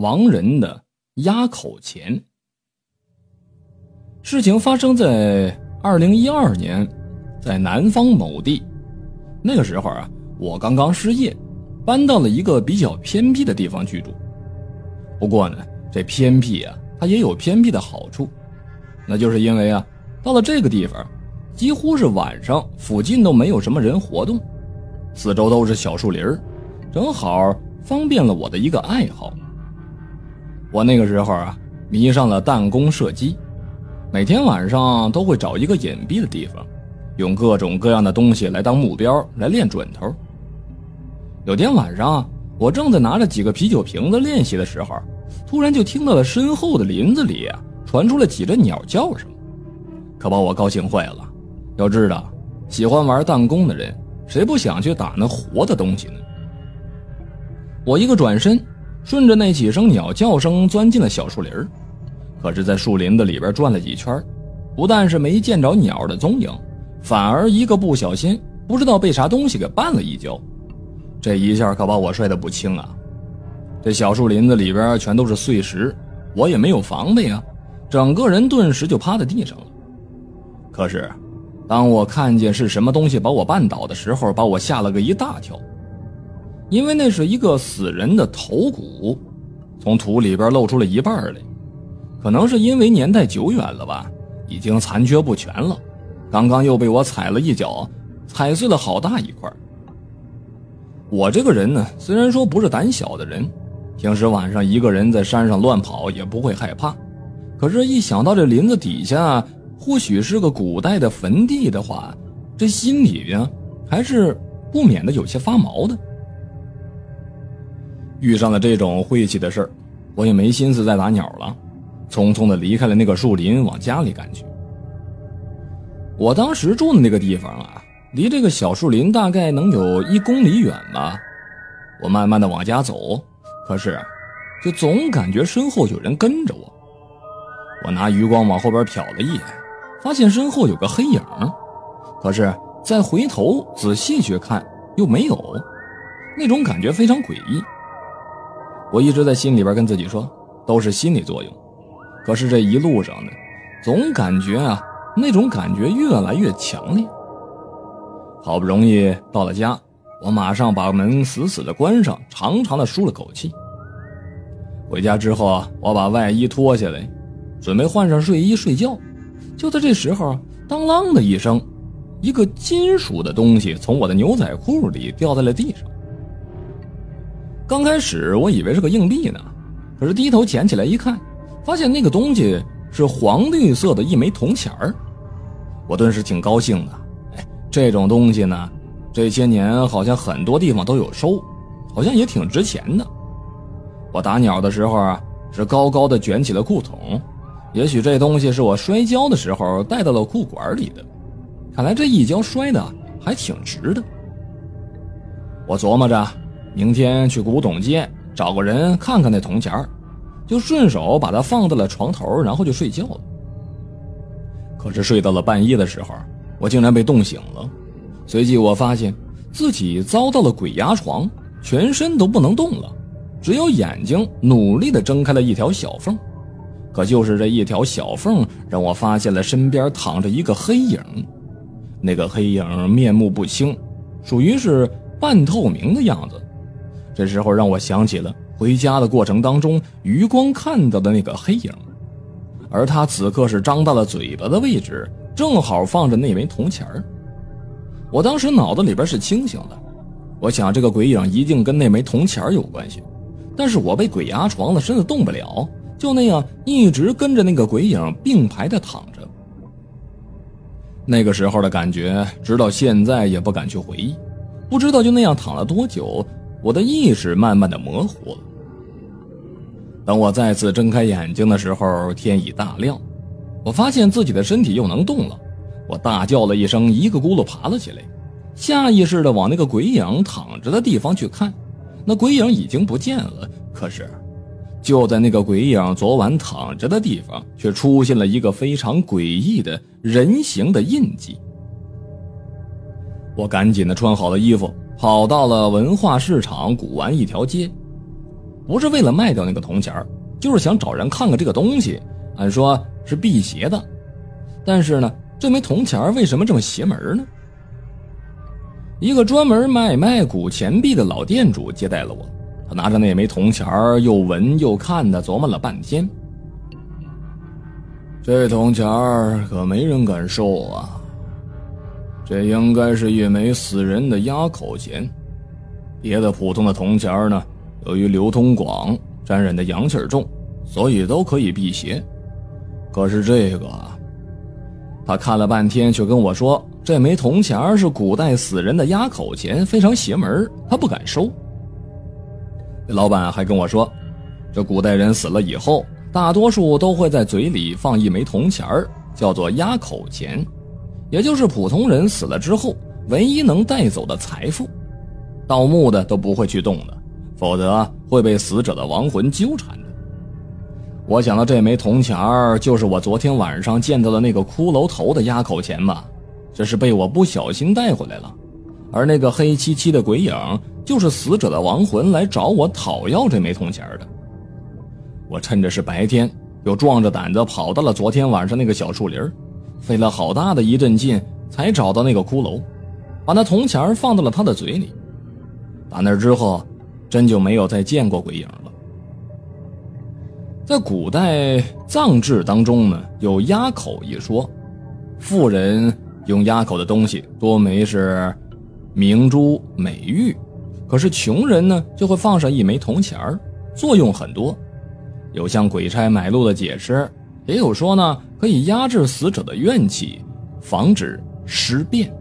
亡人的压口钱。事情发生在二零一二年，在南方某地。那个时候啊，我刚刚失业，搬到了一个比较偏僻的地方居住。不过呢，这偏僻啊，它也有偏僻的好处，那就是因为啊，到了这个地方，几乎是晚上，附近都没有什么人活动，四周都是小树林正好方便了我的一个爱好。我那个时候啊，迷上了弹弓射击，每天晚上都会找一个隐蔽的地方，用各种各样的东西来当目标来练准头。有天晚上，我正在拿着几个啤酒瓶子练习的时候，突然就听到了身后的林子里传出了几阵鸟叫声，可把我高兴坏了。要知道，喜欢玩弹弓的人，谁不想去打那活的东西呢？我一个转身，顺着那几声鸟叫声钻进了小树林可是，在树林子里边转了几圈，不但是没见着鸟的踪影，反而一个不小心，不知道被啥东西给绊了一跤。这一下可把我摔得不轻啊！这小树林子里边全都是碎石，我也没有防备啊，整个人顿时就趴在地上了。可是，当我看见是什么东西把我绊倒的时候，把我吓了个一大跳。因为那是一个死人的头骨，从土里边露出了一半来，可能是因为年代久远了吧，已经残缺不全了。刚刚又被我踩了一脚，踩碎了好大一块。我这个人呢，虽然说不是胆小的人，平时晚上一个人在山上乱跑也不会害怕，可是，一想到这林子底下或许是个古代的坟地的话，这心里边，还是不免的有些发毛的。遇上了这种晦气的事儿，我也没心思再打鸟了，匆匆的离开了那个树林，往家里赶去。我当时住的那个地方啊，离这个小树林大概能有一公里远吧。我慢慢的往家走，可是，就总感觉身后有人跟着我。我拿余光往后边瞟了一眼，发现身后有个黑影，可是再回头仔细去看又没有，那种感觉非常诡异。我一直在心里边跟自己说，都是心理作用。可是这一路上呢，总感觉啊，那种感觉越来越强烈。好不容易到了家，我马上把门死死的关上，长长的舒了口气。回家之后啊，我把外衣脱下来，准备换上睡衣睡觉。就在这时候，当啷的一声，一个金属的东西从我的牛仔裤里掉在了地上。刚开始我以为是个硬币呢，可是低头捡起来一看，发现那个东西是黄绿色的一枚铜钱儿。我顿时挺高兴的，哎，这种东西呢，这些年好像很多地方都有收，好像也挺值钱的。我打鸟的时候啊，是高高的卷起了裤筒，也许这东西是我摔跤的时候带到了裤管里的，看来这一跤摔的还挺值的。我琢磨着。明天去古董街找个人看看那铜钱就顺手把它放在了床头，然后就睡觉了。可是睡到了半夜的时候，我竟然被冻醒了。随即我发现自己遭到了鬼压床，全身都不能动了，只有眼睛努力地睁开了一条小缝。可就是这一条小缝，让我发现了身边躺着一个黑影。那个黑影面目不清，属于是半透明的样子。这时候让我想起了回家的过程当中，余光看到的那个黑影，而他此刻是张大了嘴巴的位置，正好放着那枚铜钱我当时脑子里边是清醒的，我想这个鬼影一定跟那枚铜钱有关系，但是我被鬼压床了，身子动不了，就那样一直跟着那个鬼影并排的躺着。那个时候的感觉，直到现在也不敢去回忆，不知道就那样躺了多久。我的意识慢慢的模糊了。等我再次睁开眼睛的时候，天已大亮，我发现自己的身体又能动了。我大叫了一声，一个咕噜爬了起来，下意识的往那个鬼影躺着的地方去看。那鬼影已经不见了，可是就在那个鬼影昨晚躺着的地方，却出现了一个非常诡异的人形的印记。我赶紧的穿好了衣服。跑到了文化市场古玩一条街，不是为了卖掉那个铜钱就是想找人看看这个东西，按说是辟邪的。但是呢，这枚铜钱为什么这么邪门呢？一个专门卖卖古钱币的老店主接待了我，他拿着那枚铜钱又闻又看的琢磨了半天。这铜钱可没人敢收啊！这应该是一枚死人的压口钱。别的普通的铜钱呢，由于流通广，沾染的阳气重，所以都可以辟邪。可是这个，他看了半天，却跟我说，这枚铜钱是古代死人的压口钱，非常邪门，他不敢收。老板还跟我说，这古代人死了以后。大多数都会在嘴里放一枚铜钱儿，叫做压口钱，也就是普通人死了之后唯一能带走的财富。盗墓的都不会去动的，否则会被死者的亡魂纠缠的。我想到这枚铜钱儿就是我昨天晚上见到的那个骷髅头的压口钱吧，这是被我不小心带回来了。而那个黑漆漆的鬼影，就是死者的亡魂来找我讨要这枚铜钱的。我趁着是白天，又壮着胆子跑到了昨天晚上那个小树林费了好大的一阵劲才找到那个骷髅，把那铜钱放到了他的嘴里。打那之后，真就没有再见过鬼影了。在古代葬制当中呢，有压口一说，富人用压口的东西多没是明珠美玉，可是穷人呢就会放上一枚铜钱作用很多。有像鬼差买路的解释，也有说呢，可以压制死者的怨气，防止尸变。